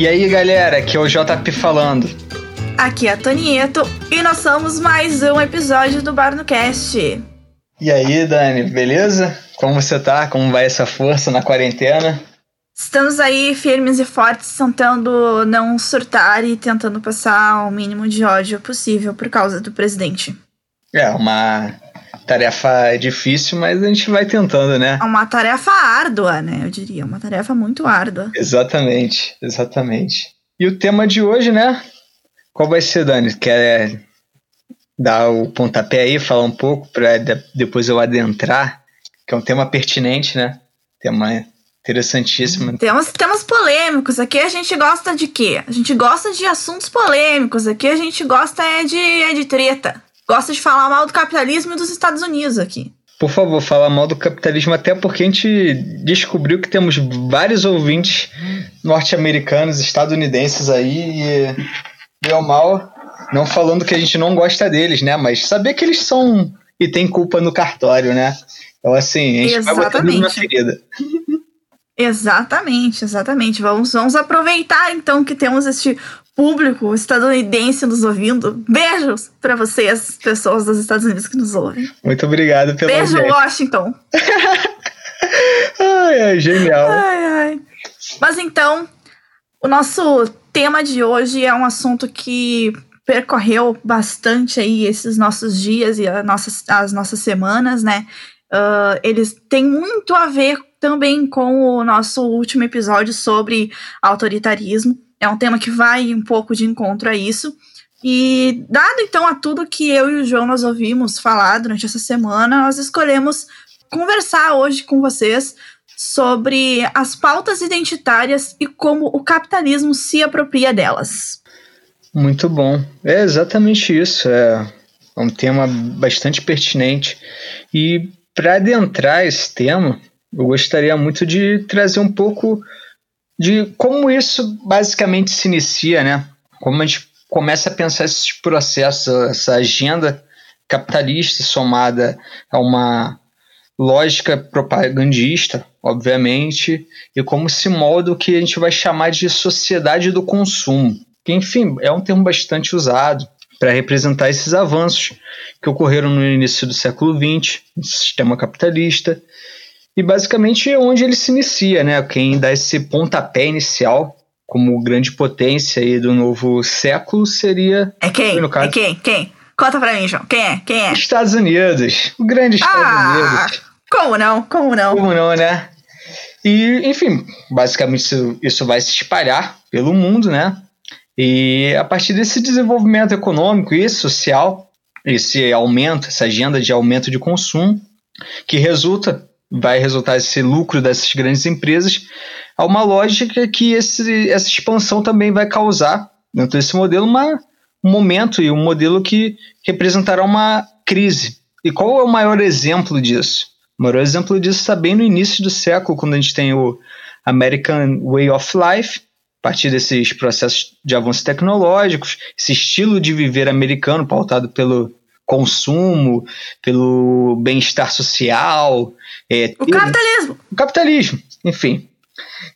E aí, galera, aqui é o JP falando. Aqui é a Tonieto e nós somos mais um episódio do Bar no Cast. E aí, Dani, beleza? Como você tá? Como vai essa força na quarentena? Estamos aí firmes e fortes, tentando não surtar e tentando passar o mínimo de ódio possível por causa do presidente. É uma tarefa difícil, mas a gente vai tentando, né? É uma tarefa árdua, né? Eu diria, uma tarefa muito árdua. Exatamente, exatamente. E o tema de hoje, né? Qual vai ser, Dani? Quer dar o pontapé aí, falar um pouco para depois eu adentrar, que é um tema pertinente, né? Tema interessantíssimo. Temos temas polêmicos. Aqui a gente gosta de quê? A gente gosta de assuntos polêmicos. Aqui a gente gosta é de, é de treta. Gosta de falar mal do capitalismo e dos Estados Unidos aqui. Por favor, fala mal do capitalismo, até porque a gente descobriu que temos vários ouvintes norte-americanos, estadunidenses aí, e deu mal, não falando que a gente não gosta deles, né? Mas saber que eles são e tem culpa no cartório, né? Então, assim, a gente Exatamente. vai botar na ferida. Exatamente, exatamente. Vamos, vamos aproveitar então que temos este público estadunidense nos ouvindo. Beijos para vocês, pessoas dos Estados Unidos que nos ouvem. Muito obrigado pelo Beijo, gente. Washington. ai, ai, genial. Ai, ai. Mas então, o nosso tema de hoje é um assunto que percorreu bastante aí esses nossos dias e as nossas, as nossas semanas, né? Uh, eles têm muito a ver também com o nosso último episódio sobre autoritarismo. É um tema que vai um pouco de encontro a isso. E dado então a tudo que eu e o João nós ouvimos falar durante essa semana, nós escolhemos conversar hoje com vocês sobre as pautas identitárias e como o capitalismo se apropria delas. Muito bom. É exatamente isso. É um tema bastante pertinente. E para adentrar esse tema, eu gostaria muito de trazer um pouco de como isso basicamente se inicia, né? Como a gente começa a pensar esses processos, essa agenda capitalista somada a uma lógica propagandista, obviamente, e como se molda o que a gente vai chamar de sociedade do consumo, que, enfim, é um termo bastante usado para representar esses avanços que ocorreram no início do século XX, no sistema capitalista, e basicamente é onde ele se inicia, né? Quem dá esse pontapé inicial como grande potência aí do novo século seria. É quem? É quem? Quem? Conta pra mim, João. Quem é? Quem é? Estados Unidos. O grande Estados ah, Unidos. Como não? Como não? Como não, né? E, enfim, basicamente isso, isso vai se espalhar pelo mundo, né? E a partir desse desenvolvimento econômico e social, esse aumento, essa agenda de aumento de consumo, que resulta vai resultar esse lucro dessas grandes empresas, há uma lógica que esse, essa expansão também vai causar, dentro desse modelo, uma, um momento e um modelo que representará uma crise. E qual é o maior exemplo disso? O maior exemplo disso está bem no início do século, quando a gente tem o American Way of Life, a partir desses processos de avanços tecnológicos, esse estilo de viver americano pautado pelo consumo, pelo bem-estar social. É, o capitalismo. O capitalismo, enfim.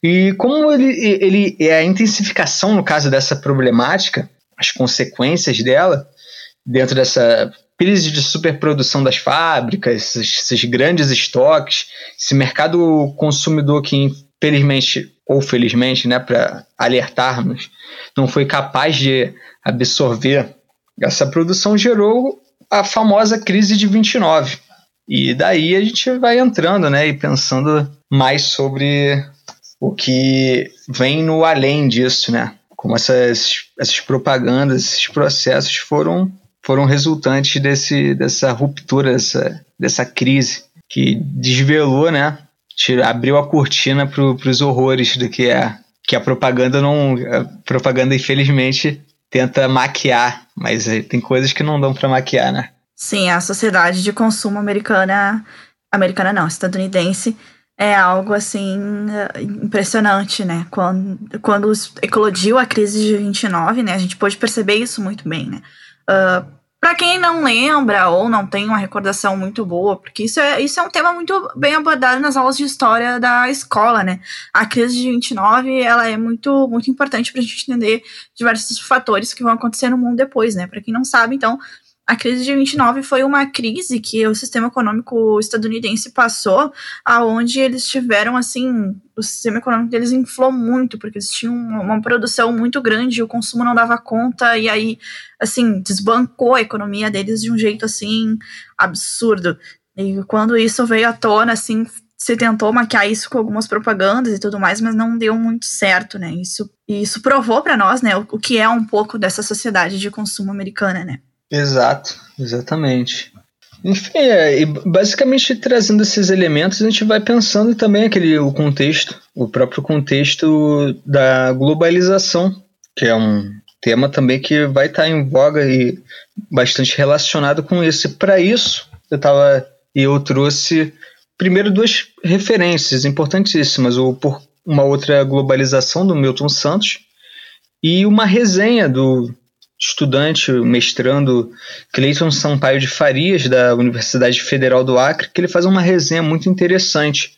E como ele, ele é a intensificação, no caso dessa problemática, as consequências dela, dentro dessa crise de superprodução das fábricas, esses, esses grandes estoques, esse mercado consumidor que, infelizmente ou felizmente, né, para alertarmos, não foi capaz de absorver essa produção, gerou a famosa crise de 29. E daí a gente vai entrando, né, e pensando mais sobre o que vem no além disso, né? Como essas, essas propagandas, esses processos foram, foram resultantes desse, dessa ruptura, dessa, dessa crise que desvelou, né? abriu a cortina para os horrores do que é que a propaganda não a propaganda infelizmente tenta maquiar, mas eh, tem coisas que não dão para maquiar, né? Sim, a sociedade de consumo americana, americana não, estadunidense, é algo assim impressionante, né? Quando, quando eclodiu a crise de 29, né? A gente pôde perceber isso muito bem, né? Uh, Para quem não lembra ou não tem uma recordação muito boa, porque isso é, isso é um tema muito bem abordado nas aulas de história da escola, né? A crise de 29, ela é muito, muito importante para a gente entender diversos fatores que vão acontecer no mundo depois, né? Para quem não sabe, então, a crise de 29 foi uma crise que o sistema econômico estadunidense passou, aonde eles tiveram assim, o sistema econômico deles inflou muito, porque eles tinham uma produção muito grande, o consumo não dava conta e aí assim, desbancou a economia deles de um jeito assim absurdo. E quando isso veio à tona, assim, se tentou maquiar isso com algumas propagandas e tudo mais, mas não deu muito certo, né? Isso, isso provou para nós, né, o, o que é um pouco dessa sociedade de consumo americana, né? Exato, exatamente. Enfim, é, e basicamente trazendo esses elementos, a gente vai pensando também aquele o contexto, o próprio contexto da globalização, que é um tema também que vai estar em voga e bastante relacionado com isso. Para isso, eu tava eu trouxe primeiro duas referências importantíssimas, o por uma outra globalização do Milton Santos e uma resenha do estudante, mestrando Cleiton Sampaio de Farias, da Universidade Federal do Acre, que ele faz uma resenha muito interessante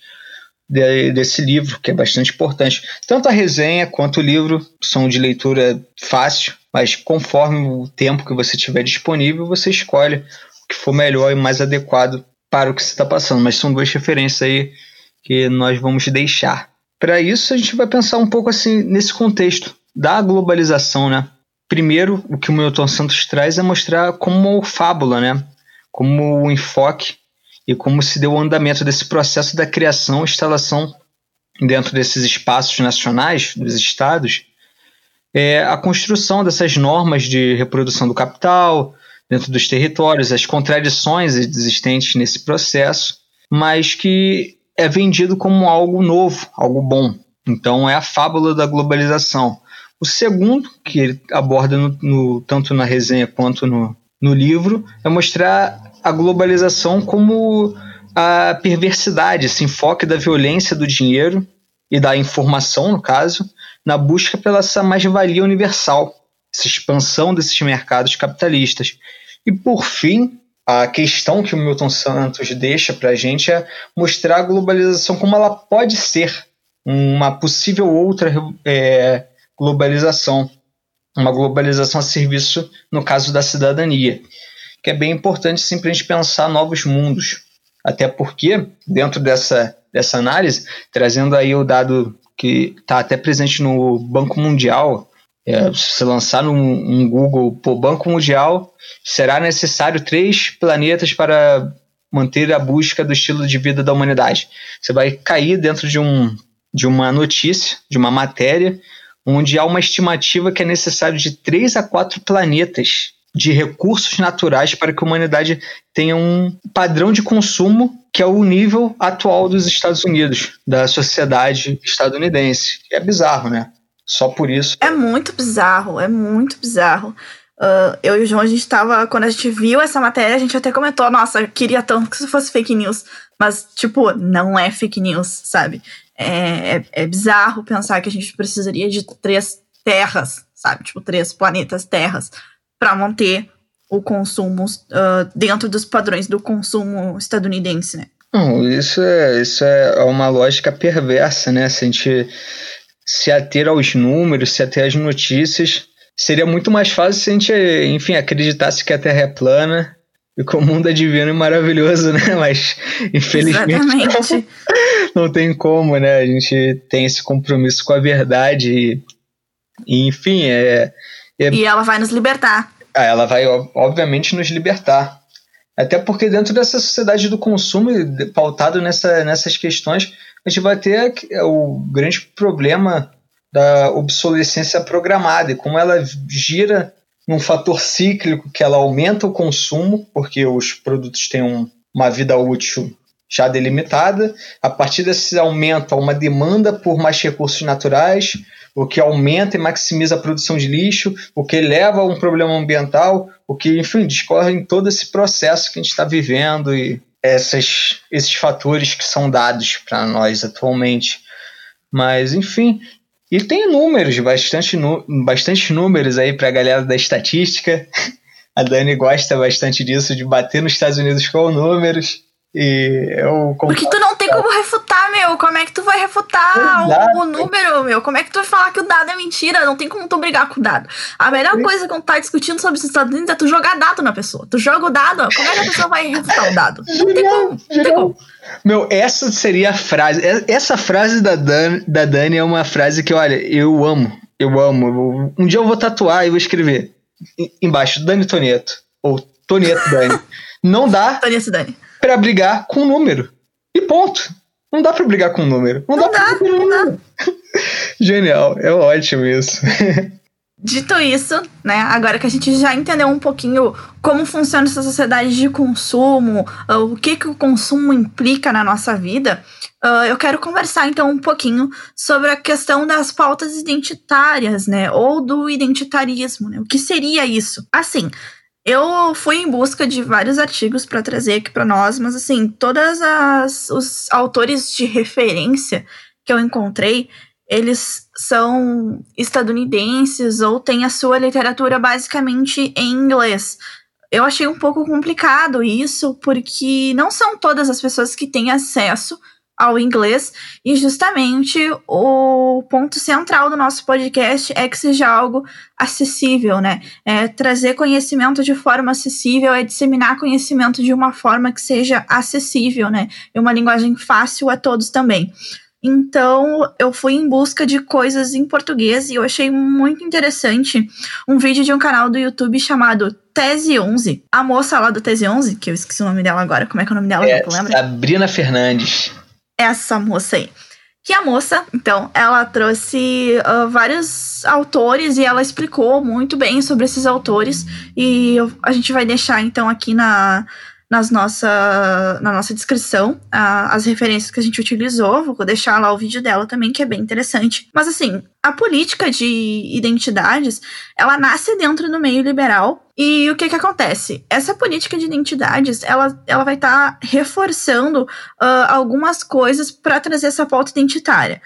de, desse livro, que é bastante importante. Tanto a resenha quanto o livro são de leitura fácil, mas conforme o tempo que você tiver disponível, você escolhe o que for melhor e mais adequado para o que você está passando. Mas são duas referências aí que nós vamos deixar. Para isso, a gente vai pensar um pouco assim nesse contexto da globalização, né? Primeiro, o que o Milton Santos traz é mostrar como fábula, né? Como o enfoque e como se deu o andamento desse processo da criação e instalação dentro desses espaços nacionais, dos estados, é a construção dessas normas de reprodução do capital dentro dos territórios, as contradições existentes nesse processo, mas que é vendido como algo novo, algo bom. Então é a fábula da globalização. O segundo, que ele aborda no, no, tanto na resenha quanto no, no livro, é mostrar a globalização como a perversidade, esse enfoque da violência do dinheiro e da informação, no caso, na busca pela essa mais-valia universal, essa expansão desses mercados capitalistas. E, por fim, a questão que o Milton Santos deixa para a gente é mostrar a globalização como ela pode ser uma possível outra é, globalização, uma globalização a serviço, no caso da cidadania, que é bem importante sempre a gente pensar novos mundos, até porque, dentro dessa, dessa análise, trazendo aí o dado que está até presente no Banco Mundial, é, se lançar no um Google por Banco Mundial, será necessário três planetas para manter a busca do estilo de vida da humanidade. Você vai cair dentro de, um, de uma notícia, de uma matéria, onde há uma estimativa que é necessário de 3 a 4 planetas de recursos naturais para que a humanidade tenha um padrão de consumo que é o nível atual dos Estados Unidos, da sociedade estadunidense. É bizarro, né? Só por isso. É muito bizarro, é muito bizarro. Uh, eu e o João, a gente estava quando a gente viu essa matéria, a gente até comentou, nossa, eu queria tanto que isso fosse fake news. Mas, tipo, não é fake news, sabe? É, é, é, bizarro pensar que a gente precisaria de três terras, sabe? Tipo, três planetas terras para manter o consumo uh, dentro dos padrões do consumo estadunidense, né? Não, isso é, isso é uma lógica perversa, né? Se a gente se ater aos números, se ater às notícias, seria muito mais fácil se a gente, enfim, acreditasse que a Terra é plana e o mundo é divino e maravilhoso, né? Mas, infelizmente, não, não, tem como, né? A gente tem esse compromisso com a verdade e, e enfim, é, é... E ela vai nos libertar. Ah, ela vai, obviamente, nos libertar. Até porque dentro dessa sociedade do consumo, pautado nessa, nessas questões, a gente vai ter o grande problema da obsolescência programada e como ela gira num fator cíclico que ela aumenta o consumo, porque os produtos têm um, uma vida útil já delimitada. A partir desse aumento, há uma demanda por mais recursos naturais, o que aumenta e maximiza a produção de lixo, o que leva a um problema ambiental, o que, enfim, discorre em todo esse processo que a gente está vivendo e essas, esses fatores que são dados para nós atualmente. Mas, enfim, e tem números, bastante, bastante números aí para a galera da estatística, A Dani gosta bastante disso, de bater nos Estados Unidos com números. E eu Porque tu não tem como refutar, meu. Como é que tu vai refutar o, o, número, meu? Como é que tu vai falar que o dado é mentira? Não tem como tu brigar com o dado. A melhor coisa quando tá discutindo sobre os Estados Unidos é tu jogar dado na pessoa. Tu joga o dado, como é que a pessoa vai refutar o dado? Não tem como. Não tem como. Meu, essa seria a frase. Essa frase da Dani, da Dani é uma frase que, olha, eu amo. Eu amo. Um dia eu vou tatuar e vou escrever embaixo Dani Toneto. Ou Toneto Dani. Não dá. Toneto Dani para brigar com o número. E ponto. Não dá para brigar com o número. Não, não dá, dá, não dá. Genial, é ótimo isso. Dito isso, né, agora que a gente já entendeu um pouquinho como funciona essa sociedade de consumo, uh, o que, que o consumo implica na nossa vida, uh, eu quero conversar então um pouquinho sobre a questão das pautas identitárias, né, ou do identitarismo, né, o que seria isso? Assim, eu fui em busca de vários artigos para trazer aqui para nós, mas assim, todas as os autores de referência que eu encontrei, eles são estadunidenses ou têm a sua literatura basicamente em inglês. Eu achei um pouco complicado isso, porque não são todas as pessoas que têm acesso ao inglês, e justamente o ponto central do nosso podcast é que seja algo acessível, né? É trazer conhecimento de forma acessível, é disseminar conhecimento de uma forma que seja acessível, né? E uma linguagem fácil a todos também. Então, eu fui em busca de coisas em português e eu achei muito interessante um vídeo de um canal do YouTube chamado Tese 11. A moça lá do Tese 11, que eu esqueci o nome dela agora, como é que é o nome dela? É, Sabrina Fernandes essa moça aí. Que a moça, então, ela trouxe uh, vários autores e ela explicou muito bem sobre esses autores. E eu, a gente vai deixar, então, aqui na, nas nossa, na nossa descrição uh, as referências que a gente utilizou. Vou deixar lá o vídeo dela também, que é bem interessante. Mas assim, a política de identidades, ela nasce dentro do meio liberal. E o que que acontece? Essa política de identidades, ela, ela vai estar tá reforçando uh, algumas coisas para trazer essa pauta identitária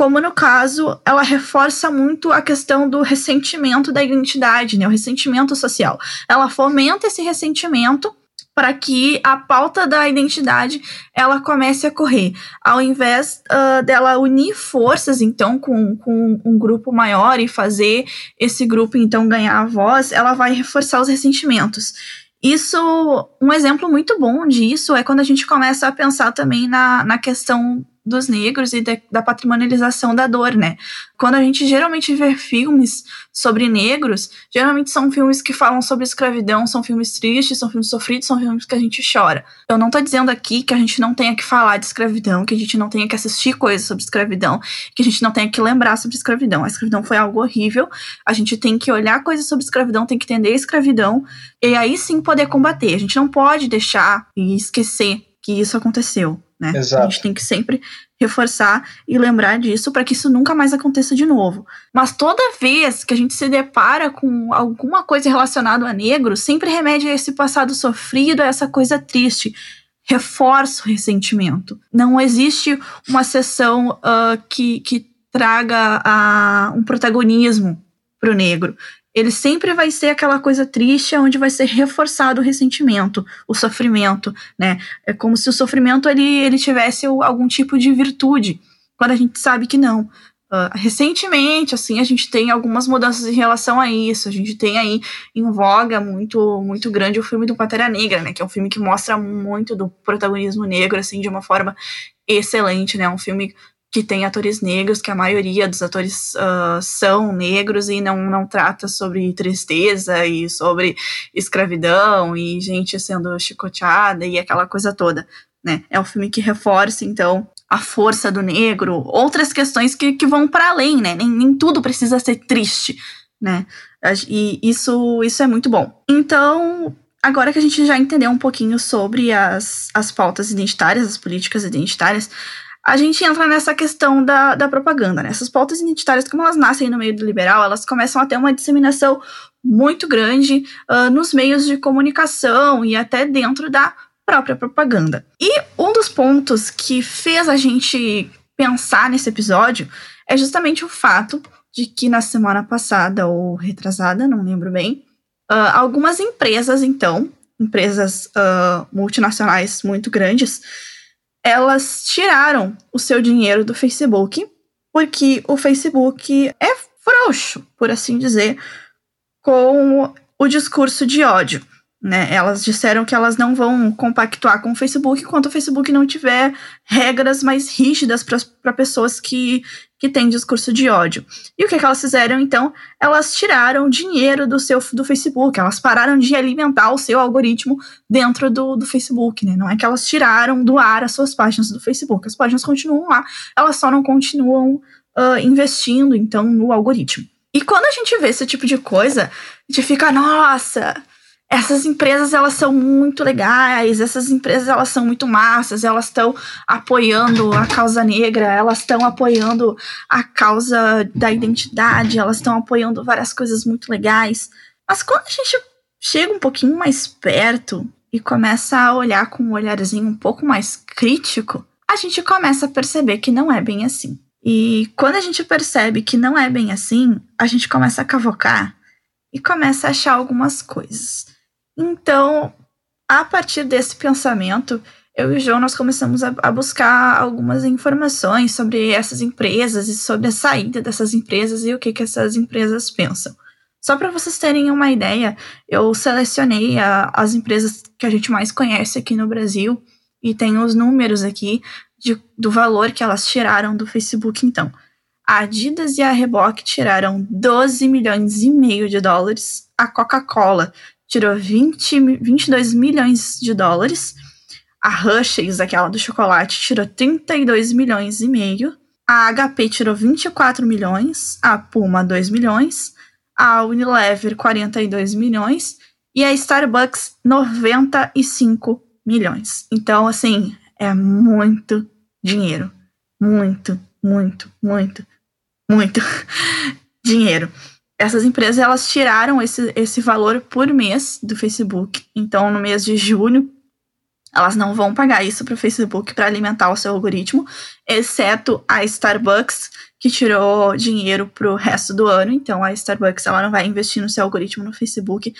como no caso, ela reforça muito a questão do ressentimento da identidade, né, o ressentimento social. Ela fomenta esse ressentimento para que a pauta da identidade ela comece a correr. Ao invés uh, dela unir forças, então, com, com um grupo maior e fazer esse grupo, então, ganhar a voz, ela vai reforçar os ressentimentos. Isso, um exemplo muito bom disso é quando a gente começa a pensar também na, na questão dos negros e de, da patrimonialização da dor, né? Quando a gente geralmente vê filmes sobre negros, geralmente são filmes que falam sobre escravidão, são filmes tristes, são filmes sofridos, são filmes que a gente chora. Eu não tô dizendo aqui que a gente não tenha que falar de escravidão, que a gente não tenha que assistir coisas sobre escravidão, que a gente não tenha que lembrar sobre escravidão. A escravidão foi algo horrível, a gente tem que olhar coisas sobre escravidão, tem que entender a escravidão, e aí sim poder combater. A gente não pode deixar e esquecer que isso aconteceu né? Exato. A gente tem que sempre reforçar e lembrar disso para que isso nunca mais aconteça de novo. Mas toda vez que a gente se depara com alguma coisa relacionada a negro, sempre remete a esse passado sofrido, a essa coisa triste. Reforça o ressentimento. Não existe uma sessão uh, que, que traga uh, um protagonismo para o negro ele sempre vai ser aquela coisa triste onde vai ser reforçado o ressentimento, o sofrimento, né? É como se o sofrimento ele, ele tivesse algum tipo de virtude, quando a gente sabe que não. Uh, recentemente, assim, a gente tem algumas mudanças em relação a isso. A gente tem aí em voga muito, muito grande o filme do Pantera Negra, né? Que é um filme que mostra muito do protagonismo negro, assim, de uma forma excelente, né? Um filme que tem atores negros, que a maioria dos atores uh, são negros e não, não trata sobre tristeza e sobre escravidão e gente sendo chicoteada e aquela coisa toda, né? É um filme que reforça, então, a força do negro, outras questões que, que vão para além, né? Nem, nem tudo precisa ser triste, né? E isso, isso é muito bom. Então, agora que a gente já entendeu um pouquinho sobre as, as pautas identitárias, as políticas identitárias, a gente entra nessa questão da, da propaganda, né? Essas pautas identitárias, como elas nascem no meio do liberal, elas começam a ter uma disseminação muito grande uh, nos meios de comunicação e até dentro da própria propaganda. E um dos pontos que fez a gente pensar nesse episódio é justamente o fato de que na semana passada, ou retrasada, não lembro bem, Uh, algumas empresas, então, empresas uh, multinacionais muito grandes, elas tiraram o seu dinheiro do Facebook porque o Facebook é frouxo, por assim dizer, com o discurso de ódio. Né? Elas disseram que elas não vão compactuar com o Facebook enquanto o Facebook não tiver regras mais rígidas para pessoas que, que têm discurso de ódio. E o que, que elas fizeram então? Elas tiraram dinheiro do seu do Facebook, elas pararam de alimentar o seu algoritmo dentro do, do Facebook. Né? Não é que elas tiraram do ar as suas páginas do Facebook, as páginas continuam lá, elas só não continuam uh, investindo então no algoritmo. E quando a gente vê esse tipo de coisa, a gente fica, nossa, essas empresas elas são muito legais, essas empresas elas são muito massas, elas estão apoiando a causa negra, elas estão apoiando a causa da identidade, elas estão apoiando várias coisas muito legais. Mas quando a gente chega um pouquinho mais perto e começa a olhar com um olharzinho um pouco mais crítico, a gente começa a perceber que não é bem assim. E quando a gente percebe que não é bem assim, a gente começa a cavocar e começa a achar algumas coisas. Então, a partir desse pensamento, eu e o João nós começamos a, a, buscar algumas informações sobre essas empresas e sobre a saída dessas empresas e o que, que essas empresas pensam. Só para vocês terem uma ideia, eu selecionei a, as empresas que a gente mais conhece aqui no Brasil e tem os números aqui de, do valor que elas tiraram do Facebook. Então, a Adidas e a Reebok tiraram 12 milhões e meio de dólares, a Coca-Cola tirou 20, 22 milhões de dólares. A Hershey's, aquela do chocolate, tirou 32 milhões e meio. A HP tirou 24 milhões. A Puma, 2 milhões. A Unilever, 42 milhões. E a Starbucks, 95 milhões. Então, assim, é muito dinheiro. Muito, muito, muito, muito dinheiro essas empresas elas tiraram esse, esse valor por mês do Facebook. Então, no mês de junho, elas não vão pagar isso para o Facebook para alimentar o seu algoritmo, exceto a Starbucks, que tirou dinheiro para o resto do ano. Então, a Starbucks ela não vai investir no seu algoritmo no Facebook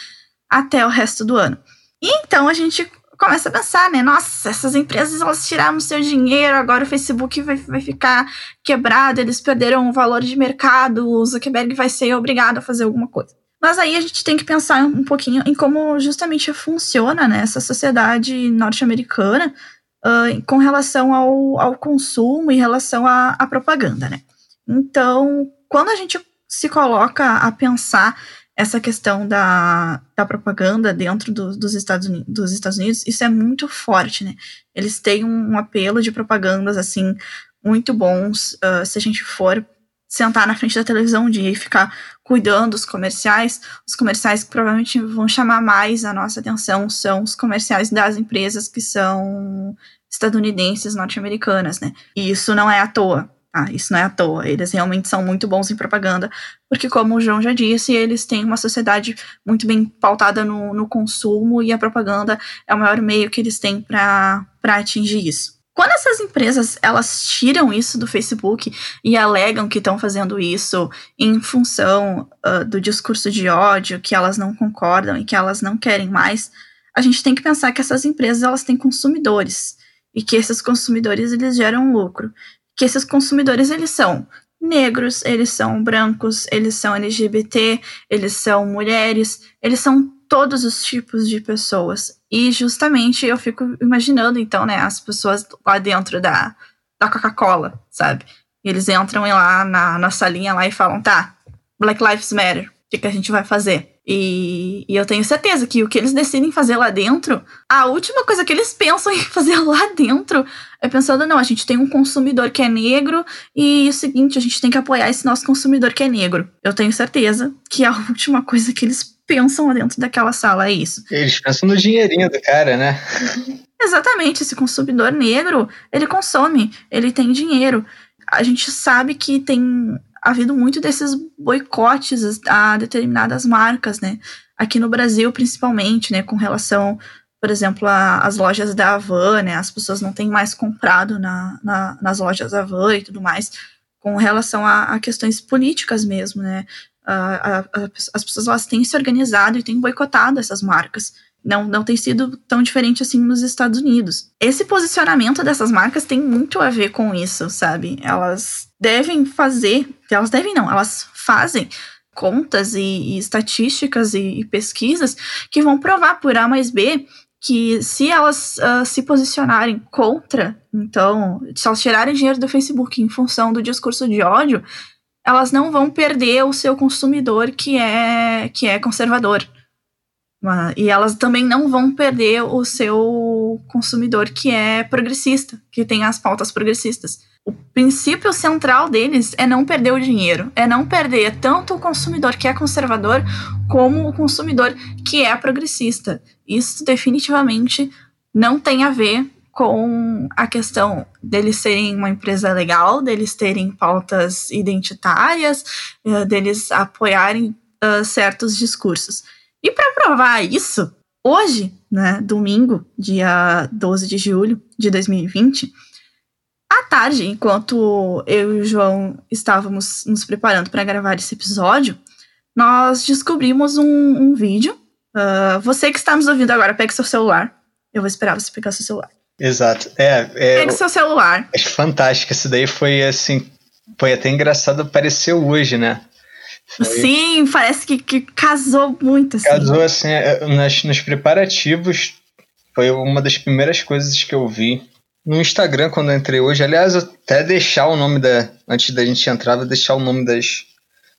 até o resto do ano. E então a gente começa a pensar, né? Nossa, essas empresas elas tiraram seu dinheiro, agora o Facebook vai, vai ficar quebrado, eles perderam o valor de mercado, o Zuckerberg vai ser obrigado a fazer alguma coisa. Mas aí a gente tem que pensar um pouquinho em como justamente funciona né, essa sociedade norte-americana uh, com relação ao, ao consumo e relação à, à propaganda, né? Então, quando a gente se coloca a pensar essa questão da, da propaganda dentro do, dos, Estados Unidos, dos Estados Unidos, isso é muito forte, né? Eles têm um, apelo de propagandas, assim, muito bons. Uh, se a gente for sentar na frente da televisão um dia e ficar cuidando dos comerciais, os comerciais que provavelmente vão chamar mais a nossa atenção são os comerciais das empresas que são estadunidenses, norte-americanas, né? E isso não é à toa. Ah, isso não é à toa. Eles realmente são muito bons em propaganda, porque, como o João já disse, eles têm uma sociedade muito bem pautada no, no consumo e a propaganda é o maior meio que eles têm para atingir isso. Quando essas empresas elas tiram isso do Facebook e alegam que estão fazendo isso em função uh, do discurso de ódio, que elas não concordam e que elas não querem mais, a gente tem que pensar que essas empresas elas têm consumidores e que esses consumidores eles geram lucro que esses consumidores eles são negros, eles são brancos, eles são LGBT, eles são mulheres, eles são todos os tipos de pessoas. E justamente eu fico imaginando, então, né, as pessoas lá dentro da, da Coca-Cola, sabe? Eles entram lá na, na salinha lá e falam, tá, Black Lives Matter, o que, que a gente vai fazer? E, e, eu tenho certeza que o que eles decidem fazer lá dentro, a última coisa que eles pensam em fazer lá dentro é pensando, não, a gente tem um consumidor que é negro e é o seguinte, a gente tem que apoiar esse nosso consumidor que é negro. Eu tenho certeza que a última coisa que eles pensam lá dentro daquela sala é isso. Eles pensam no dinheirinho do cara, né? Exatamente, esse consumidor negro, ele consome, ele tem dinheiro. A gente sabe que tem havido muito desses boicotes a determinadas marcas, né? Aqui no Brasil, principalmente, né? Com relação, por exemplo, às lojas da Avan, né? As pessoas não têm mais comprado na, na nas lojas da Avan e tudo mais, com relação a, a questões políticas mesmo, né? a, a, as pessoas elas têm se organizado e têm boicotado essas marcas. Não, não tem sido tão diferente assim nos Estados Unidos. Esse posicionamento dessas marcas tem muito a ver com isso, sabe? Elas devem fazer, elas devem não, elas fazem contas e, e estatísticas e, e, pesquisas que vão provar por A mais B que se elas uh, se posicionarem contra, então, se elas tirarem dinheiro do Facebook em função do discurso de ódio, elas não vão perder o seu consumidor que é que é conservador. E elas também não vão perder o seu consumidor que é progressista, que tem as pautas progressistas. O princípio central deles é não perder o dinheiro, é não perder tanto o consumidor que é conservador como o consumidor que é progressista. Isso definitivamente não tem a ver com a questão deles serem uma empresa legal, deles terem pautas identitárias, eh, deles apoiarem uh, certos discursos. E para provar isso, hoje, né, domingo, dia 12 de julho de 2020, à tarde, enquanto eu e o João estávamos nos preparando para gravar esse episódio, nós descobrimos um, um vídeo. Uh, você que está nos ouvindo agora, pegue seu celular. Eu vou esperar você pegar seu celular. Exato. É, é, pegue seu celular. É fantástico. Isso daí foi assim. Foi até engraçado, apareceu hoje, né? Foi... Sim, parece que, que casou muito. Assim. Casou assim, é, nas, nos preparativos. Foi uma das primeiras coisas que eu vi no Instagram quando eu entrei hoje. Aliás, até deixar o nome da. Antes da gente entrar, vou deixar o nome das,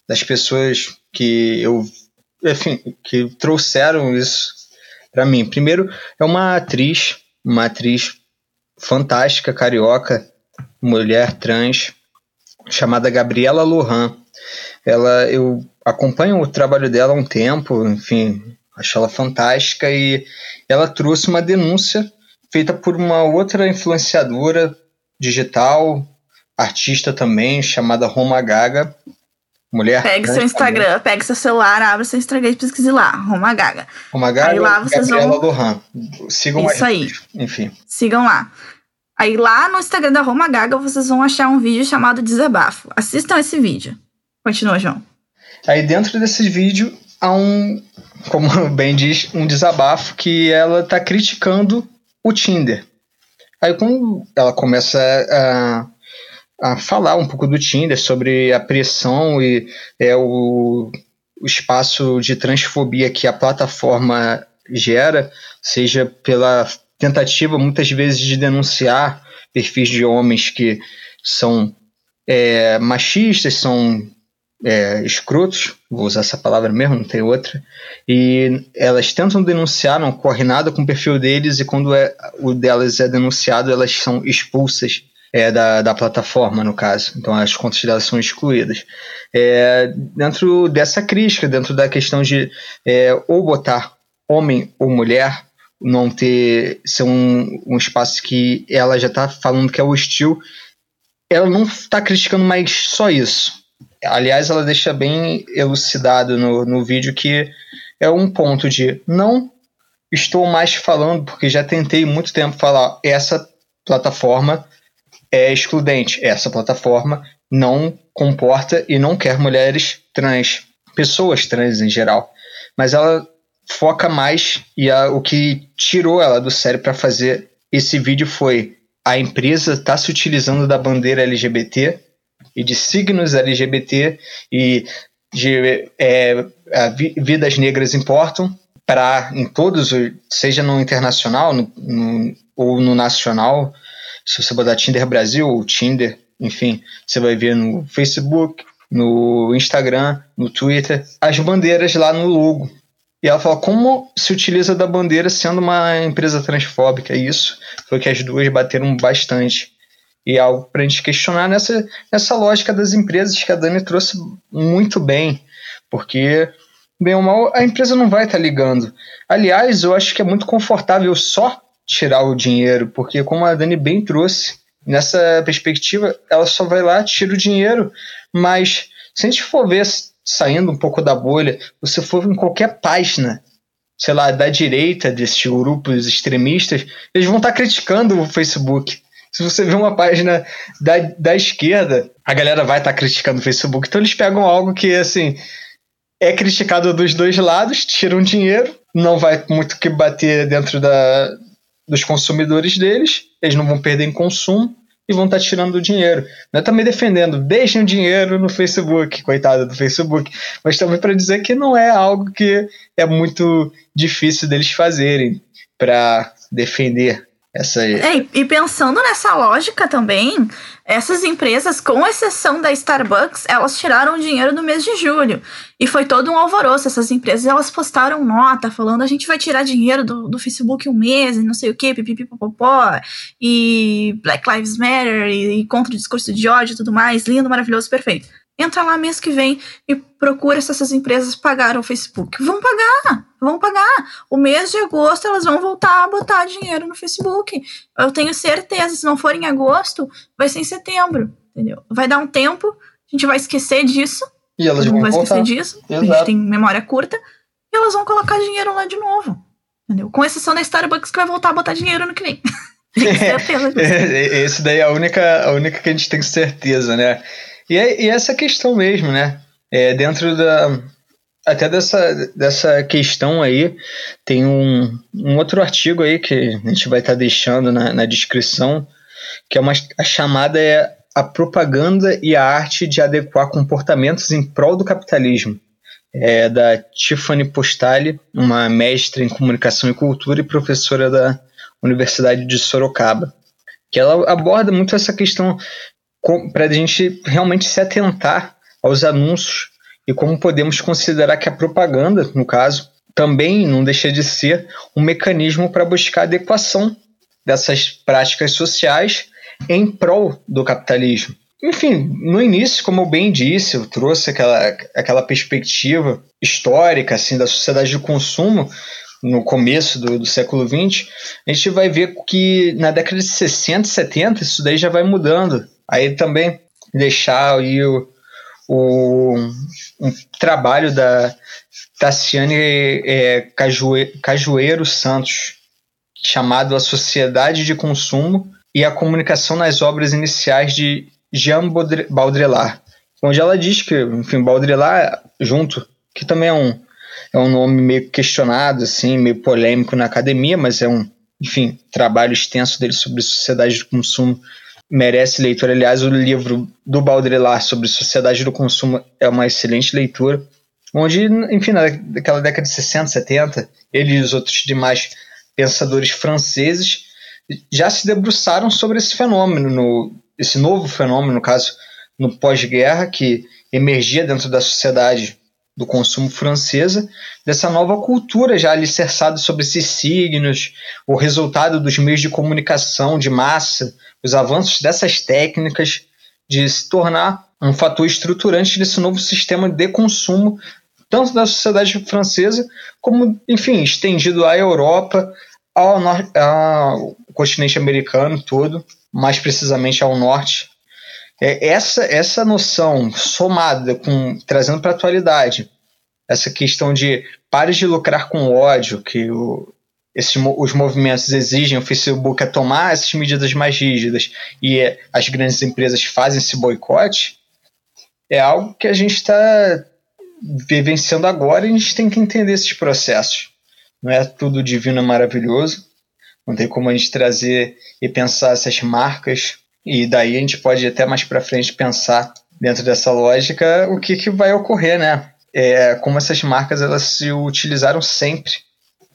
das pessoas que eu. Enfim, que trouxeram isso para mim. Primeiro, é uma atriz, uma atriz fantástica, carioca, mulher trans, chamada Gabriela Lohan. Ela, eu acompanho o trabalho dela há um tempo, enfim, acho ela fantástica e ela trouxe uma denúncia feita por uma outra influenciadora digital, artista também, chamada Roma Gaga. Mulher. Pegue seu Instagram, também. pegue seu celular, abre seu Instagram e pesquise lá, Roma Gaga. Roma Gaga aí lá vocês Gabriela vão... Lohan. Sigam Isso aí. Enfim. Sigam lá. Aí lá no Instagram da Roma Gaga vocês vão achar um vídeo chamado Desabafo. Assistam esse vídeo. Continua, João. Aí dentro desse vídeo há um, como bem diz, um desabafo que ela está criticando o Tinder. Aí quando ela começa a, a falar um pouco do Tinder, sobre a pressão e é, o, o espaço de transfobia que a plataforma gera, seja pela tentativa muitas vezes de denunciar perfis de homens que são é, machistas, são é, escrotos, vou usar essa palavra mesmo, não tem outra, e elas tentam denunciar, não ocorre nada com o perfil deles, e quando é, o delas é denunciado, elas são expulsas é, da, da plataforma, no caso. Então as contas delas são excluídas. É, dentro dessa crítica, dentro da questão de é, ou botar homem ou mulher, não ter ser um, um espaço que ela já está falando que é hostil, ela não está criticando mais só isso Aliás, ela deixa bem elucidado no, no vídeo que é um ponto de não estou mais falando, porque já tentei muito tempo falar essa plataforma é excludente, essa plataforma não comporta e não quer mulheres trans, pessoas trans em geral. Mas ela foca mais e a, o que tirou ela do sério para fazer esse vídeo foi a empresa está se utilizando da bandeira LGBT e de signos LGBT e de é, vidas negras importam para em todos, seja no internacional no, no, ou no nacional. Se você botar Tinder Brasil ou Tinder, enfim, você vai ver no Facebook, no Instagram, no Twitter, as bandeiras lá no logo. E ela fala como se utiliza da bandeira sendo uma empresa transfóbica. Isso foi que as duas bateram bastante e algo para a gente questionar nessa, nessa lógica das empresas que a Dani trouxe muito bem, porque, bem ou mal, a empresa não vai estar tá ligando. Aliás, eu acho que é muito confortável só tirar o dinheiro, porque, como a Dani bem trouxe, nessa perspectiva, ela só vai lá, tira o dinheiro, mas se a gente for ver, saindo um pouco da bolha, você for em qualquer página sei lá, da direita desses grupos extremistas, eles vão estar tá criticando o Facebook. Se você vê uma página da, da esquerda, a galera vai estar tá criticando o Facebook. Então eles pegam algo que, assim, é criticado dos dois lados, tiram dinheiro, não vai muito que bater dentro da, dos consumidores deles, eles não vão perder em consumo e vão estar tá tirando o dinheiro. Não é também defendendo, deixem o dinheiro no Facebook, coitado do Facebook, mas também para dizer que não é algo que é muito difícil deles fazerem para defender essa é, e pensando nessa lógica também, essas empresas, com exceção da Starbucks, elas tiraram dinheiro no mês de julho. E foi todo um alvoroço. Essas empresas elas postaram nota falando a gente vai tirar dinheiro do, do Facebook um mês e não sei o que, pipipipopopó, e Black Lives Matter, e, e contra o discurso de ódio e tudo mais. Lindo, maravilhoso, perfeito. Entra lá mês que vem e procura se essas empresas pagaram o Facebook. Vão pagar, vão pagar. O mês de agosto elas vão voltar a botar dinheiro no Facebook. Eu tenho certeza, se não for em agosto, vai ser em setembro, entendeu? Vai dar um tempo, a gente vai esquecer disso. E elas vão vai esquecer disso. Exato. A gente tem memória curta. E elas vão colocar dinheiro lá de novo. Entendeu? Com exceção da Starbucks que vai voltar a botar dinheiro no que vem. certeza é, Esse daí é a única, a única que a gente tem certeza, né? E, é, e essa questão mesmo, né? É, dentro da. Até dessa, dessa questão aí, tem um, um outro artigo aí que a gente vai estar tá deixando na, na descrição, que é uma, a chamada é a propaganda e a arte de adequar comportamentos em prol do capitalismo. É da Tiffany Postali, uma mestra em comunicação e cultura e professora da Universidade de Sorocaba, que ela aborda muito essa questão para a gente realmente se atentar aos anúncios e como podemos considerar que a propaganda, no caso, também não deixa de ser um mecanismo para buscar adequação dessas práticas sociais em prol do capitalismo. Enfim, no início, como eu bem disse, eu trouxe aquela, aquela perspectiva histórica assim da sociedade de consumo no começo do, do século XX, a gente vai ver que na década de 60 e 70 isso daí já vai mudando. Aí também deixar aí o, o um trabalho da Tassiane é, Cajueiro, Cajueiro Santos, chamado A Sociedade de Consumo e a Comunicação nas Obras Iniciais de Jean Baudrillard, onde ela diz que, enfim, Baudrillard, junto, que também é um, é um nome meio questionado, assim, meio polêmico na academia, mas é um, enfim, trabalho extenso dele sobre sociedade de consumo merece leitura. Aliás, o livro do Baudrillard sobre sociedade do consumo é uma excelente leitura, onde, enfim, naquela década de 60, 70, ele e os outros demais pensadores franceses já se debruçaram sobre esse fenômeno, no, esse novo fenômeno, no caso, no pós-guerra, que emergia dentro da sociedade do consumo francesa, dessa nova cultura já alicerçada sobre esses signos, o resultado dos meios de comunicação de massa, os avanços dessas técnicas de se tornar um fator estruturante desse novo sistema de consumo, tanto da sociedade francesa, como, enfim, estendido à Europa, ao, ao continente americano todo, mais precisamente ao norte. É, essa, essa noção somada com trazendo para a atualidade essa questão de pare de lucrar com ódio, que o, esses, os movimentos exigem o Facebook a tomar essas medidas mais rígidas e as grandes empresas fazem esse boicote, é algo que a gente está vivenciando agora e a gente tem que entender esses processos. Não é tudo divino e maravilhoso, não tem como a gente trazer e pensar essas marcas e daí a gente pode até mais para frente pensar dentro dessa lógica o que, que vai ocorrer, né? É, como essas marcas elas se utilizaram sempre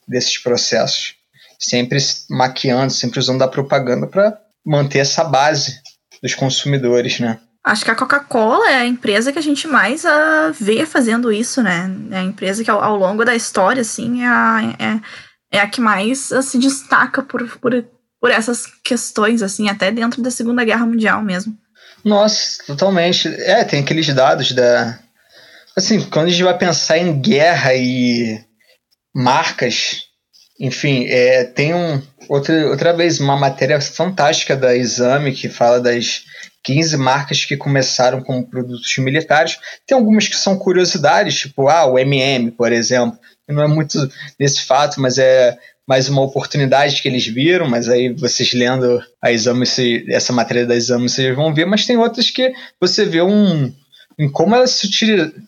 desses processos, sempre maquiando, sempre usando a propaganda para manter essa base dos consumidores, né? Acho que a Coca-Cola é a empresa que a gente mais uh, vê fazendo isso, né? É a empresa que ao, ao longo da história, assim, é a, é, é a que mais uh, se destaca por, por, por essas questões, assim, até dentro da Segunda Guerra Mundial mesmo. Nossa, totalmente. É, tem aqueles dados da. Assim, quando a gente vai pensar em guerra e marcas. Enfim, é, tem um, outra, outra vez uma matéria fantástica da Exame que fala das 15 marcas que começaram como produtos militares. Tem algumas que são curiosidades, tipo ah, o MM, por exemplo. Não é muito nesse fato, mas é mais uma oportunidade que eles viram, mas aí vocês lendo a exame, essa matéria da exame, vocês vão ver, mas tem outras que você vê um, em como elas se,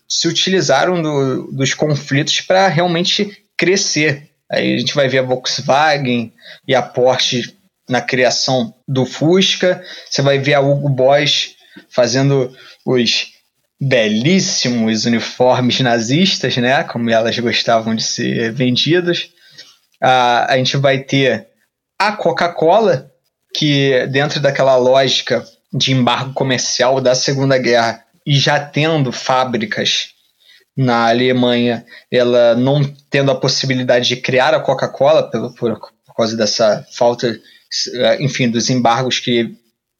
se utilizaram do, dos conflitos para realmente crescer. Aí a gente vai ver a Volkswagen e a Porsche na criação do Fusca, você vai ver a Hugo Boss fazendo os belíssimos uniformes nazistas, né? Como elas gostavam de ser vendidas. A, a gente vai ter a Coca-Cola, que dentro daquela lógica de embargo comercial da Segunda Guerra e já tendo fábricas na Alemanha, ela não tendo a possibilidade de criar a Coca-Cola por, por causa dessa falta, enfim, dos embargos que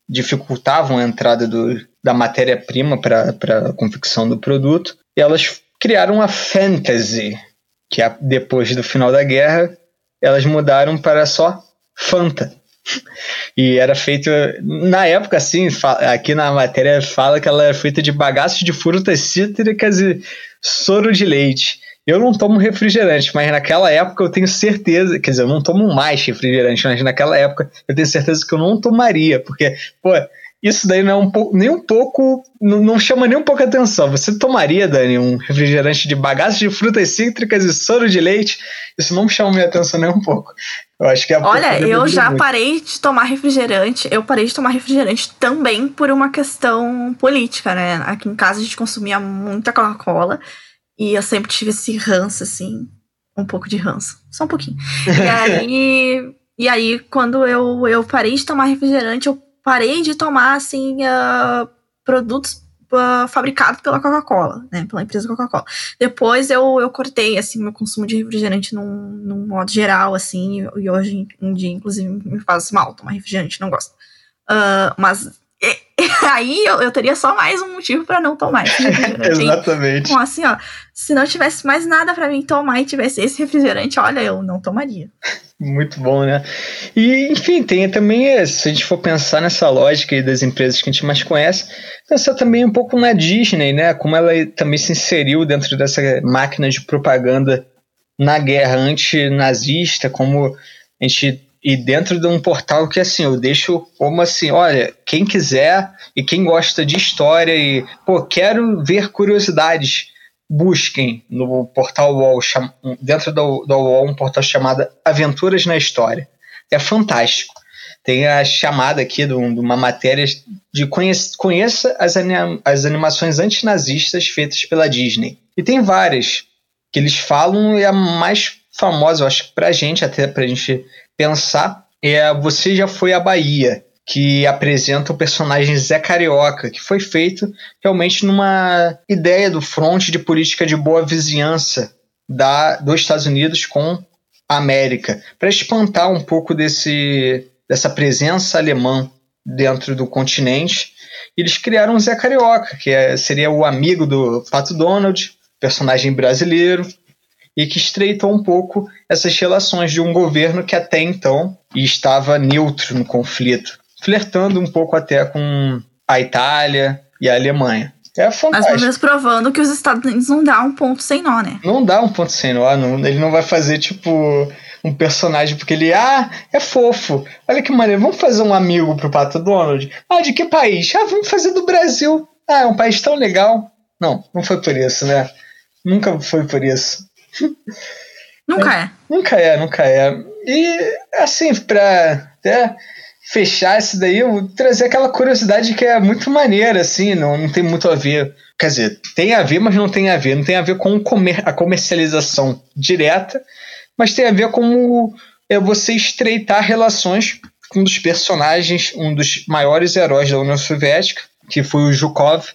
dificultavam a entrada do, da matéria-prima para a confecção do produto, elas criaram a Fantasy, que é, depois do final da guerra, elas mudaram para só Fanta. E era feito, na época, assim, aqui na matéria fala que ela era feita de bagaços de frutas cítricas e soro de leite. Eu não tomo refrigerante, mas naquela época eu tenho certeza, quer dizer, eu não tomo mais refrigerante, mas naquela época eu tenho certeza que eu não tomaria, porque, pô, isso daí não é um pouco, nem um pouco, não, não, chama nem um pouco atenção. Você tomaria, Dani, um refrigerante de bagaço de frutas cítricas e soro de leite? Isso não chama minha atenção nem um pouco. Eu acho que é Olha, eu já muito. parei de tomar refrigerante. Eu parei de tomar refrigerante também por uma questão política, né? Aqui em casa a gente consumia muita Coca-Cola e eu sempre tive esse ranço, assim, um pouco de ranço, só um pouquinho. E aí, e aí quando eu, eu parei de tomar refrigerante, eu parei de tomar, assim, uh, produtos uh, fabricados pela Coca-Cola, né? Pela empresa Coca-Cola. Depois eu, eu cortei, assim, meu consumo de refrigerante num, num modo geral, assim, e hoje em dia, inclusive, me faz mal tomar refrigerante, não gosto. Uh, mas aí eu, eu, teria só mais um motivo para não tomar esse refrigerante. Exatamente. Então, assim, ó, se não tivesse mais nada para mim tomar e tivesse esse refrigerante, olha, eu não tomaria. Muito bom, né? E, enfim, tem também, se a gente for pensar nessa lógica das empresas que a gente mais conhece, pensar também um pouco na Disney, né? Como ela também se inseriu dentro dessa máquina de propaganda na guerra antinazista, como a gente e dentro de um portal que assim eu deixo como assim, olha, quem quiser e quem gosta de história e pô, quero ver curiosidades, busquem no portal UOL, dentro do UOL um portal chamado Aventuras na História. É fantástico. Tem a chamada aqui de, uma matéria de conheça, conheça as, as animações antinazistas feitas pela Disney. E tem várias que eles falam e a mais famosa, eu acho, pra gente, até pra gente pensar é Você Já Foi à Bahia, que apresenta o personagem Zé Carioca, que foi feito realmente numa ideia do fronte de política de boa vizinhança da, dos Estados Unidos com a América, para espantar um pouco desse, dessa presença alemã dentro do continente. Eles criaram o Zé Carioca, que é, seria o amigo do Pato Donald, personagem brasileiro, e que estreitou um pouco essas relações de um governo que até então estava neutro no conflito, flertando um pouco até com a Itália e a Alemanha. É fantástico. Mais ou menos provando que os Estados Unidos não dá um ponto sem nó, né? Não dá um ponto sem nó, não, ele não vai fazer tipo um personagem porque ele, ah, é fofo. Olha que maneiro, vamos fazer um amigo pro Pato Donald. Ah, de que país? Ah, vamos fazer do Brasil. Ah, é um país tão legal. Não, não foi por isso, né? Nunca foi por isso. Nunca é. Nunca é, nunca é. E assim, pra até fechar isso daí, eu vou trazer aquela curiosidade que é muito maneira, assim, não, não tem muito a ver. Quer dizer, tem a ver, mas não tem a ver. Não tem a ver com comer, a comercialização direta, mas tem a ver com é você estreitar relações com um dos personagens, um dos maiores heróis da União Soviética, que foi o Zhukov.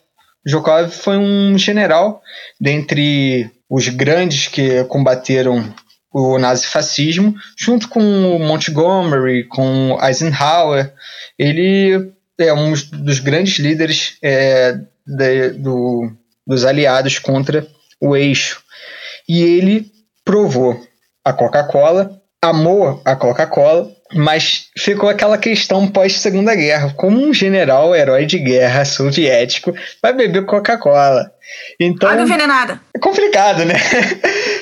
Zhukov foi um general dentre os grandes que combateram o nazifascismo, junto com Montgomery, com Eisenhower. Ele é um dos grandes líderes é, de, do, dos aliados contra o eixo. E ele provou a Coca-Cola, amou a Coca-Cola, mas ficou aquela questão pós-segunda guerra. Como um general, herói de guerra soviético, vai beber Coca-Cola? Então, Água envenenada. É complicado, né?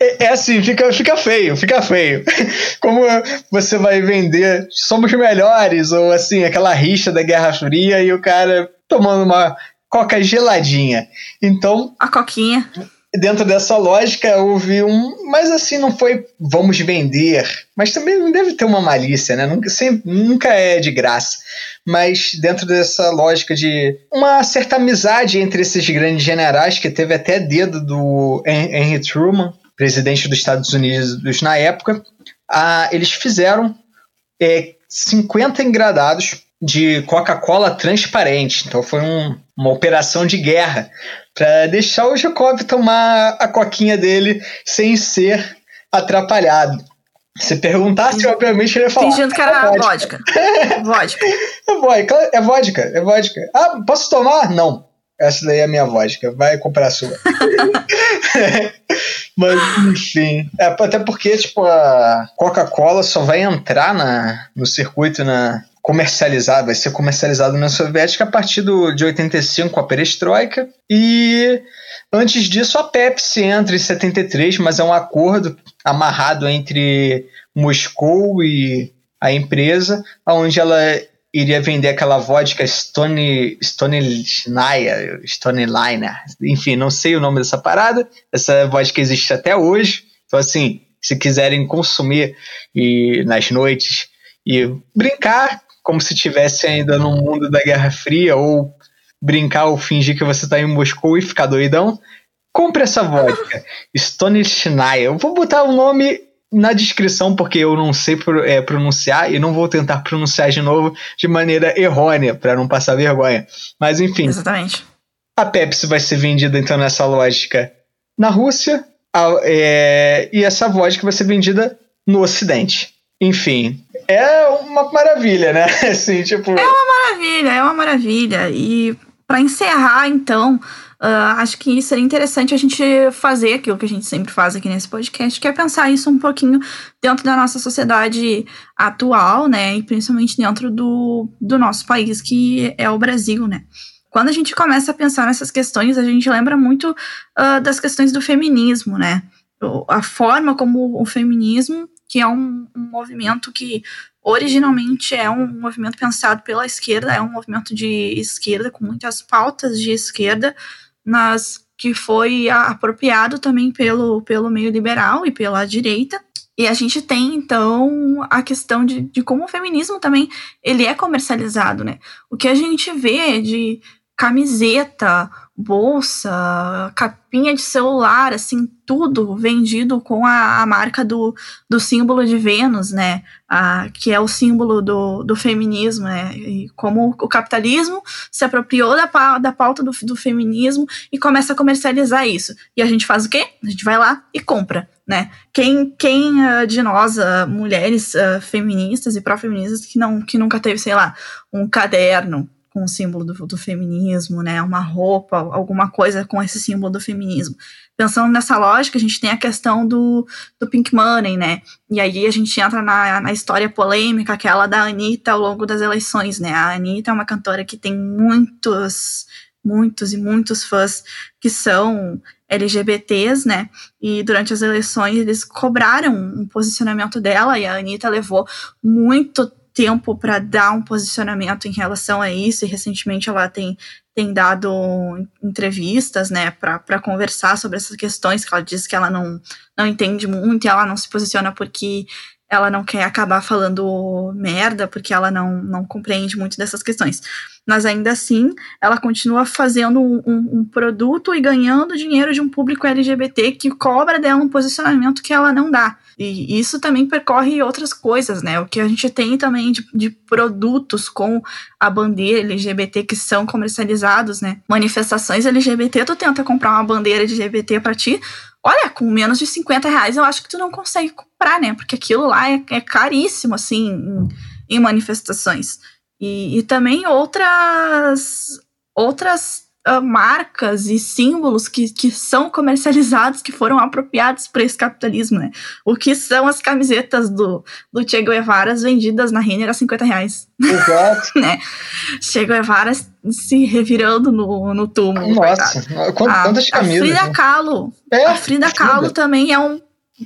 É, é assim, fica, fica feio, fica feio. Como você vai vender somos melhores, ou assim, aquela rixa da Guerra Fria e o cara tomando uma coca geladinha. Então. A coquinha dentro dessa lógica houve um. Mas assim, não foi vamos vender. Mas também não deve ter uma malícia, né? Nunca, sempre, nunca é de graça. Mas dentro dessa lógica de uma certa amizade entre esses grandes generais, que teve até dedo do Henry Truman, presidente dos Estados Unidos na época, a, eles fizeram é, 50 engradados de Coca-Cola transparente. Então foi um, uma operação de guerra para deixar o Jacob tomar a coquinha dele sem ser atrapalhado. Se perguntasse, obviamente ele ia falar. Fingindo que era é vodka. vodka. É vodka. É vodka, é vodka. Ah, posso tomar? Não. Essa daí é a minha vodka. Vai comprar a sua. Mas, enfim. É, até porque, tipo, a Coca-Cola só vai entrar na, no circuito na, comercializado, vai ser comercializado na Soviética a partir do, de 85 com a perestroika e antes disso a Pepsi entra em 73, mas é um acordo amarrado entre Moscou e a empresa, onde ela iria vender aquela vodka Stone Stone Stone Liner, enfim, não sei o nome dessa parada. Essa vodka existe até hoje. Então assim, se quiserem consumir e nas noites e brincar, como se estivesse ainda no mundo da Guerra Fria, ou brincar ou fingir que você está em Moscou e ficar doidão, compre essa vodka, Stone Schneier. Eu vou botar o nome na descrição porque eu não sei é, pronunciar e não vou tentar pronunciar de novo de maneira errônea para não passar vergonha. Mas enfim. Exatamente. A Pepsi vai ser vendida então nessa lógica na Rússia a, é, e essa vodka vai ser vendida no Ocidente. Enfim, é uma maravilha, né? Assim, tipo... É uma maravilha, é uma maravilha. E para encerrar, então, uh, acho que seria interessante a gente fazer aquilo que a gente sempre faz aqui nesse podcast, que é pensar isso um pouquinho dentro da nossa sociedade atual, né? E principalmente dentro do, do nosso país, que é o Brasil, né? Quando a gente começa a pensar nessas questões, a gente lembra muito uh, das questões do feminismo, né? A forma como o feminismo que é um, um, movimento que originalmente é um movimento pensado pela esquerda, é um movimento de esquerda com muitas pautas de esquerda, mas que foi apropriado também pelo, pelo meio liberal e pela direita. E a gente tem, então, a questão de, de como o feminismo também ele é comercializado, né? O que a gente vê de camiseta, bolsa, capinha de celular, assim, tudo vendido com a, a marca do, do símbolo de Vênus, né? A, que é o símbolo do, do feminismo, né? E como o capitalismo se apropriou da, da pauta do, do feminismo e começa a comercializar isso. E a gente faz o quê? A gente vai lá e compra, né? Quem, quem uh, de nós, uh, mulheres uh, feministas e pró-feministas, que, não, que nunca teve, sei lá, um caderno, com o símbolo do, do, feminismo, né? Uma roupa, alguma coisa com esse símbolo do feminismo. Pensando nessa lógica, a gente tem a questão do, do Pink Money, né? E aí a gente entra na, na história polêmica, aquela da Anitta ao longo das eleições, né? A Anitta é uma cantora que tem muitos, muitos e muitos fãs que são LGBTs, né? E durante as eleições eles cobraram um posicionamento dela e a Anitta levou muito tempo para dar um posicionamento em relação a isso, e recentemente ela tem, tem dado entrevistas, né, para conversar sobre essas questões, que ela diz que ela não, não entende muito e ela não se posiciona porque ela não quer acabar falando merda, porque ela não, não compreende muito dessas questões. Mas ainda assim, ela continua fazendo um, um, produto e ganhando dinheiro de um público LGBT que cobra dela um posicionamento que ela não dá. E isso também percorre outras coisas, né? O que a gente tem também de, de produtos com a bandeira LGBT que são comercializados, né? Manifestações LGBT, tu tenta comprar uma bandeira LGBT para ti, olha, com menos de 50 reais eu acho que tu não consegue comprar, né? Porque aquilo lá é, é caríssimo, assim, em, em manifestações. E, e, também outras outras uh, marcas e símbolos que, que são comercializados, que foram apropriados para esse capitalismo, né? O que são as camisetas do, do Che Guevara vendidas na Renner a 50 reais. Exato. né? Che Guevara se revirando no, no túmulo. Nossa, quantas a, camisas. A Frida Kahlo. É, a Frida Kahlo também é um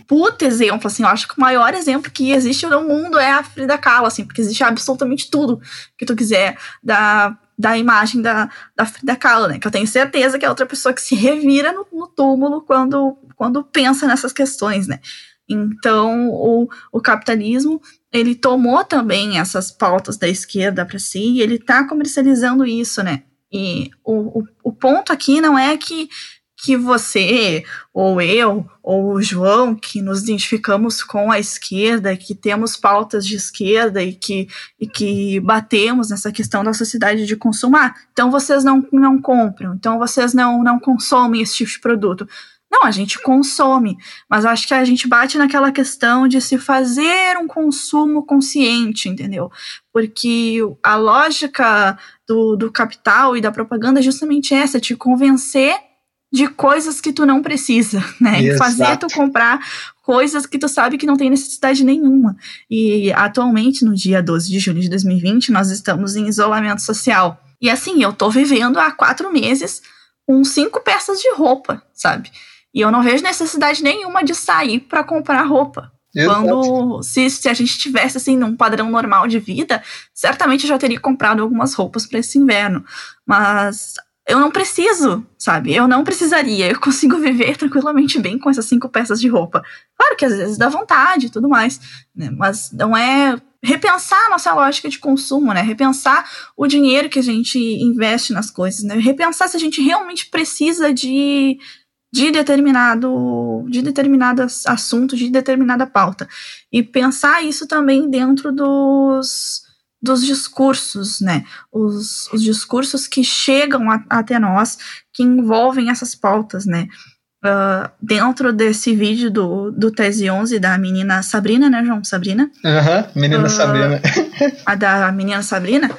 puta exemplo, assim, eu acho que o maior exemplo que existe no mundo é a Frida Kahlo, assim, porque existe absolutamente tudo que tu quiser da da imagem da, da Frida Kahlo, né? Que eu tenho certeza que é outra pessoa que se revira no, no túmulo quando, quando pensa nessas questões, né? Então, o, o capitalismo, ele tomou também essas pautas da esquerda para si e ele está comercializando isso, né? E o, o, o ponto aqui não é que que você, ou eu, ou o João, que nos identificamos com a esquerda, que temos pautas de esquerda e que, e que batemos nessa questão da sociedade de consumar. Então vocês não, não compram, então vocês não, não consomem esse tipo de produto. Não, a gente consome, mas acho que a gente bate naquela questão de se fazer um consumo consciente, entendeu? Porque a lógica do, do capital e da propaganda é justamente essa, te convencer de coisas que tu não precisa, né? Exato. Fazer tu comprar coisas que tu sabe que não tem necessidade nenhuma. E atualmente, no dia 12 de julho de 2020, nós estamos em isolamento social. E assim, eu tô vivendo há quatro meses com cinco peças de roupa, sabe? E eu não vejo necessidade nenhuma de sair para comprar roupa. Exato. Quando, se, se a gente tivesse assim num padrão normal de vida, certamente eu já teria comprado algumas roupas para esse inverno. Mas eu não preciso, sabe? Eu não precisaria. Eu consigo viver tranquilamente bem com essas cinco peças de roupa. Claro que às vezes dá vontade e tudo mais, né? Mas não é repensar a nossa lógica de consumo, né? Repensar o dinheiro que a gente investe nas coisas, né? Repensar se a gente realmente precisa de de determinado de determinado assunto, de determinada pauta. E pensar isso também dentro dos dos discursos, né? Os, os discursos que chegam a, até nós, que envolvem essas pautas, né? Uh, dentro desse vídeo do, do Tese 11 da menina Sabrina, né, João? Sabrina? Aham, uhum, menina uh, Sabrina. a da menina Sabrina.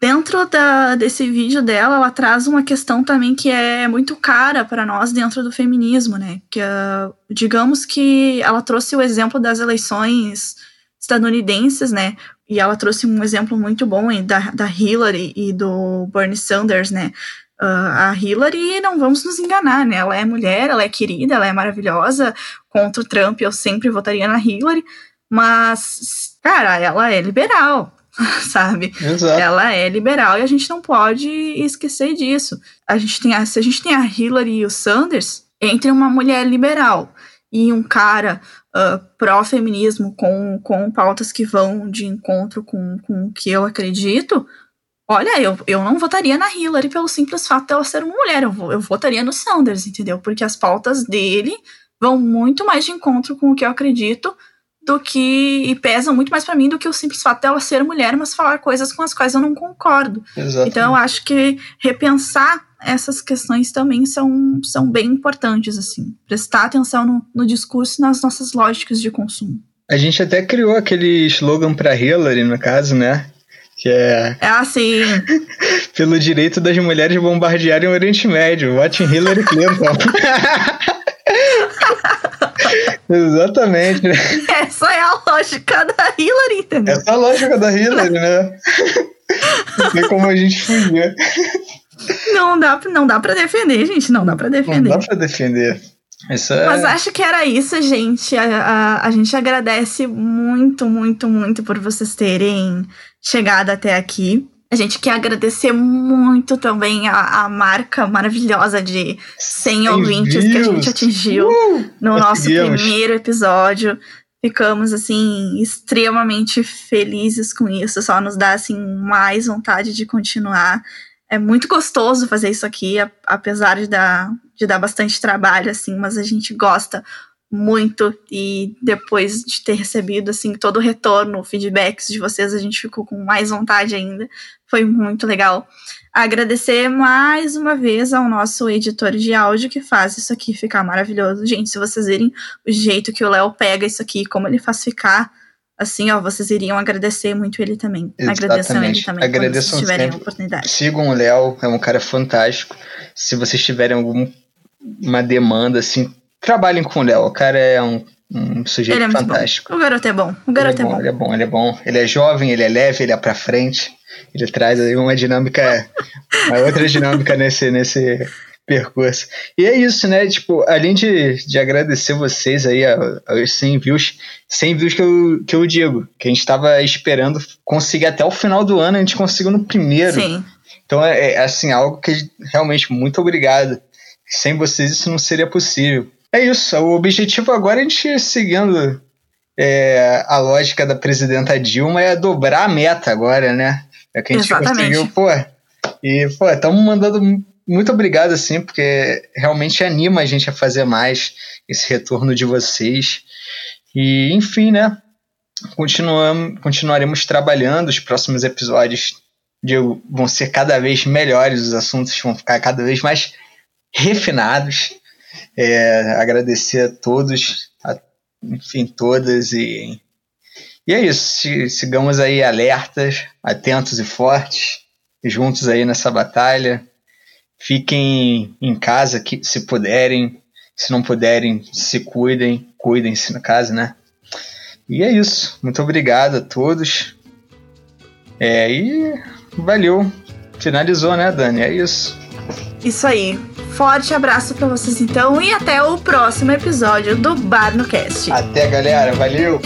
Dentro da, desse vídeo dela, ela traz uma questão também que é muito cara para nós dentro do feminismo, né? Que, uh, digamos que ela trouxe o exemplo das eleições estadunidenses, né? E ela trouxe um exemplo muito bom da, da Hillary e do Bernie Sanders, né? Uh, a Hillary, não vamos nos enganar, né? Ela é mulher, ela é querida, ela é maravilhosa. Contra o Trump, eu sempre votaria na Hillary. Mas, cara, ela é liberal, sabe? Exato. Ela é liberal e a gente não pode esquecer disso. A gente tem a, se a gente tem a Hillary e o Sanders, entre uma mulher liberal e um cara uh, pró-feminismo com, com pautas que vão de encontro com, com o que eu acredito, olha, eu, eu não votaria na Hillary pelo simples fato dela ser uma mulher, eu, eu votaria no Sanders, entendeu? Porque as pautas dele vão muito mais de encontro com o que eu acredito do que e pesam muito mais para mim do que o simples fato dela ser mulher, mas falar coisas com as quais eu não concordo. Exatamente. Então eu acho que repensar essas questões também são, são bem importantes, assim. Prestar atenção no, no discurso e nas nossas lógicas de consumo. A gente até criou aquele slogan para Hillary, no caso, né? Que é. É assim. Pelo direito das mulheres bombardearem o Oriente Médio. Vote em Hillary Clinton. Exatamente. Essa é a lógica da Hillary, entendeu? Essa é a lógica da Hillary, né? Não tem como a gente fugir. Não dá, não dá pra defender, gente. Não dá pra defender. Não dá pra defender. Isso é... Mas acho que era isso, gente. A, a, a, gente agradece muito, muito, muito por vocês terem chegado até aqui. A gente quer agradecer muito também a, a marca maravilhosa de 100 ouvintes views. que a gente atingiu uh, no nosso primeiro episódio. Ficamos, assim, extremamente felizes com isso. Só nos dá, assim, mais vontade de continuar é muito gostoso fazer isso aqui, apesar de dar, de dar bastante trabalho, assim, mas a gente gosta muito e depois de ter recebido assim todo o retorno, feedbacks de vocês, a gente ficou com mais vontade ainda. Foi muito legal. Agradecer mais uma vez ao nosso editor de áudio que faz isso aqui ficar maravilhoso. Gente, se vocês virem o jeito que o Léo pega isso aqui, como ele faz ficar assim, ó, vocês iriam agradecer muito ele também. Exatamente. Agradeçam ele também Agradeçam quando tiverem a oportunidade. Sigam o Léo, é um cara fantástico. Se vocês tiverem alguma demanda, assim, trabalhem com o Léo. O cara é um, um sujeito é fantástico. O garoto é bom. O garoto ele é, bom, é bom. Ele é bom, ele é bom. Ele é jovem, ele é leve, ele é pra frente. Ele traz aí uma dinâmica, uma outra dinâmica nesse, nesse, percurso. E é isso, né? Tipo, além de, de agradecer vocês aí aos 100 views, 100 views que eu, que eu digo, que a gente estava esperando conseguir até o final do ano, a gente conseguiu no primeiro. Sim. Então é, é assim, algo que realmente muito obrigado. Sem vocês isso não seria possível. É isso, o objetivo agora é a gente seguindo é, a lógica da presidenta Dilma é dobrar a meta agora, né? É que a gente Exatamente. conseguiu, pô. E, pô, estamos mandando muito obrigado, assim, porque realmente anima a gente a fazer mais esse retorno de vocês. E, enfim, né? Continuamos, continuaremos trabalhando. Os próximos episódios de, vão ser cada vez melhores, os assuntos vão ficar cada vez mais refinados. É, agradecer a todos, a, enfim, todas e e é isso, sigamos aí alertas, atentos e fortes, juntos aí nessa batalha. Fiquem em casa que, se puderem, se não puderem, se cuidem, cuidem-se no caso, né? E é isso. Muito obrigado a todos. É, e valeu. Finalizou, né, Dani? É isso. Isso aí. Forte abraço para vocês então e até o próximo episódio do Bar no Cast. Até, galera. Valeu.